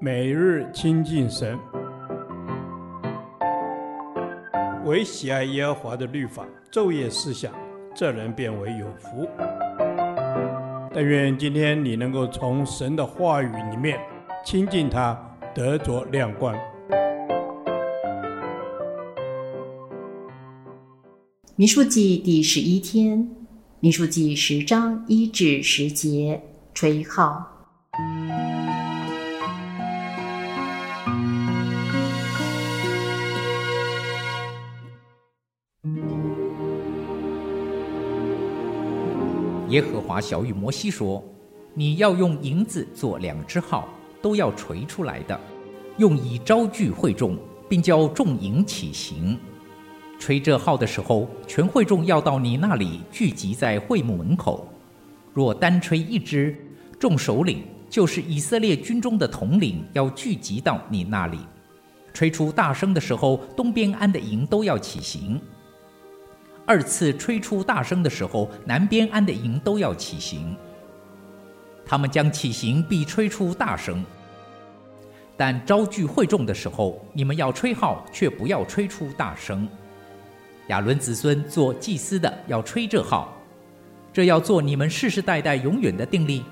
每日亲近神，唯喜爱耶和华的律法，昼夜思想，这人便为有福。但愿今天你能够从神的话语里面亲近他，得着亮光。民数记第十一天，民数记十章一至十节，吹号。耶和华晓諭摩西说：“你要用银子做两只号，都要锤出来的，用以招聚会众，并叫众营起行。吹这号的时候，全会众要到你那里聚集在会幕门口。若单吹一支，众首领就是以色列军中的统领要聚集到你那里。吹出大声的时候，东边安的营都要起行。”二次吹出大声的时候，南边安的营都要起行。他们将起行，必吹出大声。但招聚会众的时候，你们要吹号，却不要吹出大声。亚伦子孙做祭司的要吹这号，这要做你们世世代代永远的定例。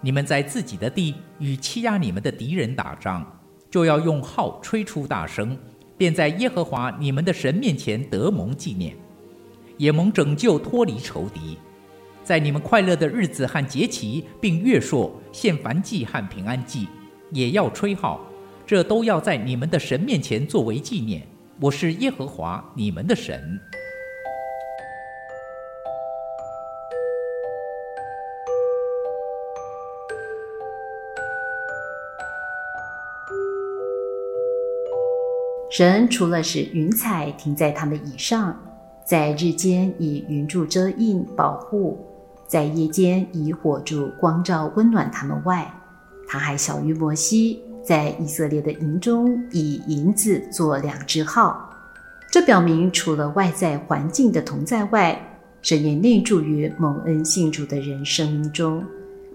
你们在自己的地与欺压你们的敌人打仗，就要用号吹出大声，便在耶和华你们的神面前得蒙纪念。也蒙拯救，脱离仇敌，在你们快乐的日子和节期，并月朔献燔祭和平安祭，也要吹号，这都要在你们的神面前作为纪念。我是耶和华你们的神。神除了使云彩停在他们以上。在日间以云柱遮荫保护，在夜间以火柱光照温暖他们外，他还晓諭摩西，在以色列的营中以银子做两只号。这表明除了外在环境的同在外，神也内住于蒙恩信主的人生命中，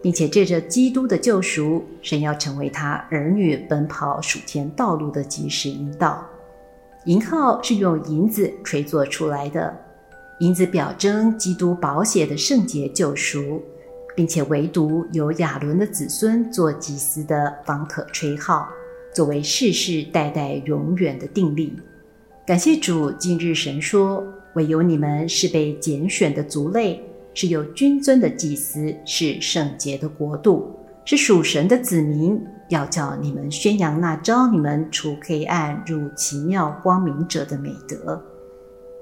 并且借着基督的救赎，神要成为他儿女奔跑属天道路的及时引导。银号是用银子吹作出来的，银子表征基督宝血的圣洁救赎，并且唯独由亚伦的子孙做祭司的方可吹号，作为世世代代永远的定例。感谢主，今日神说：唯有你们是被拣选的族类，是有君尊的祭司，是圣洁的国度，是属神的子民。要叫你们宣扬那招你们除黑暗入奇妙光明者的美德。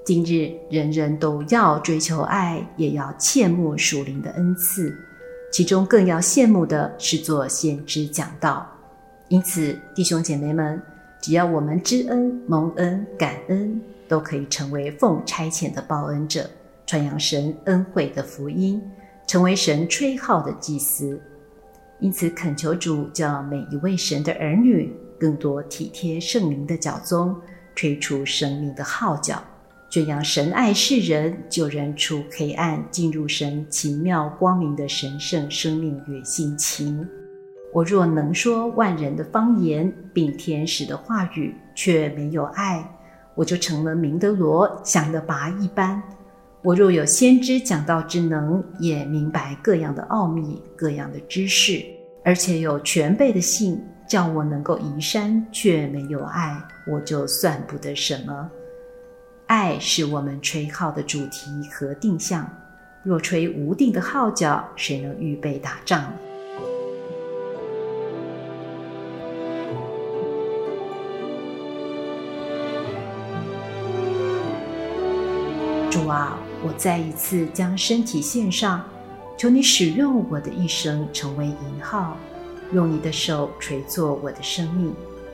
今日人人都要追求爱，也要切慕属灵的恩赐，其中更要羡慕的是做先知讲道。因此，弟兄姐妹们，只要我们知恩、蒙恩、感恩，都可以成为奉差遣的报恩者，传扬神恩惠的福音，成为神吹号的祭司。因此，恳求主叫每一位神的儿女更多体贴圣灵的教宗，吹出生命的号角，宣扬神爱世人，救人出黑暗，进入神奇妙光明的神圣生命与性情。我若能说万人的方言，并天使的话语，却没有爱，我就成了明德罗，响得拔一般。我若有先知讲道之能，也明白各样的奥秘、各样的知识，而且有全备的信，叫我能够移山，却没有爱，我就算不得什么。爱是我们吹号的主题和定向。若吹无定的号角，谁能预备打仗？主啊！我再一次将身体献上，求你使用我的一生成为银号，用你的手吹作我的生命，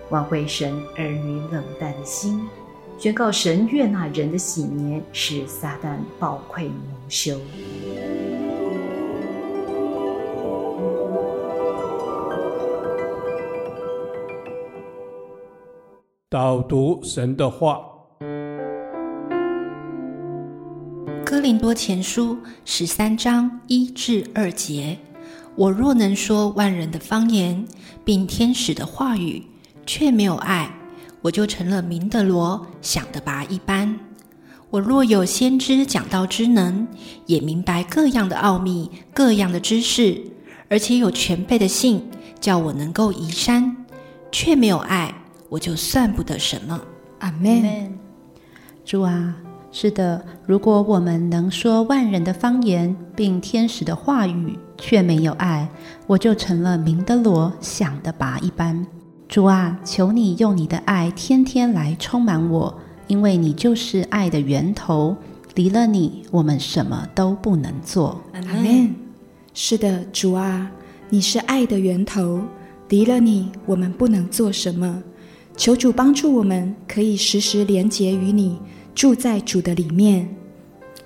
挽回神儿女冷淡的心，宣告神悦纳人的喜年，使撒旦抱愧蒙羞。导读神的话。林多前书十三章一至二节，我若能说万人的方言，并天使的话语，却没有爱，我就成了明的罗，想的拔一般。我若有先知讲道之能，也明白各样的奥秘、各样的知识，而且有全备的信，叫我能够移山，却没有爱，我就算不得什么。阿门。主啊。是的，如果我们能说万人的方言，并天使的话语，却没有爱，我就成了鸣的锣，响的拔一般。主啊，求你用你的爱天天来充满我，因为你就是爱的源头。离了你，我们什么都不能做。阿门。是的，主啊，你是爱的源头，离了你，我们不能做什么。求主帮助我们，可以时时连结于你。住在主的里面，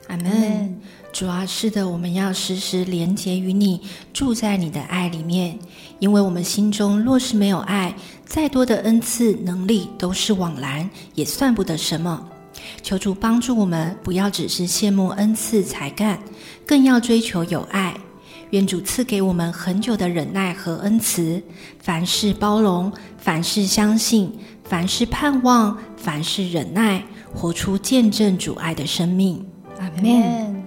阿门。主啊，是的，我们要时时连结于你，住在你的爱里面。因为我们心中若是没有爱，再多的恩赐能力都是枉然，也算不得什么。求主帮助我们，不要只是羡慕恩赐才干，更要追求有爱。愿主赐给我们很久的忍耐和恩慈，凡事包容，凡事相信，凡事盼望，凡事忍耐。活出见证主爱的生命，阿门。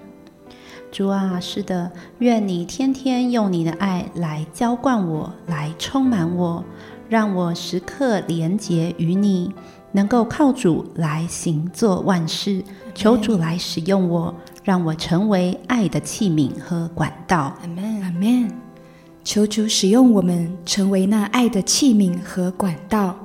主啊，是的，愿你天天用你的爱来浇灌我，来充满我，让我时刻连结于你，能够靠主来行做万事。求主来使用我，让我成为爱的器皿和管道。阿门，阿门。求主使用我们，成为那爱的器皿和管道。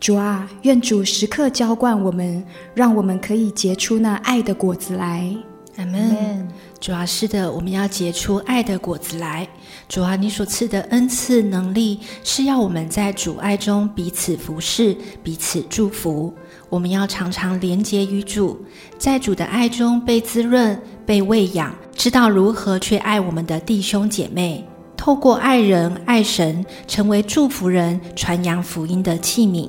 主啊，愿主时刻浇灌我们，让我们可以结出那爱的果子来。阿门。主啊，是的，我们要结出爱的果子来。主啊，你所赐的恩赐能力，是要我们在主爱中彼此服侍、彼此祝福。我们要常常连结于主，在主的爱中被滋润、被喂养，知道如何去爱我们的弟兄姐妹。透过爱人、爱神，成为祝福人、传扬福音的器皿。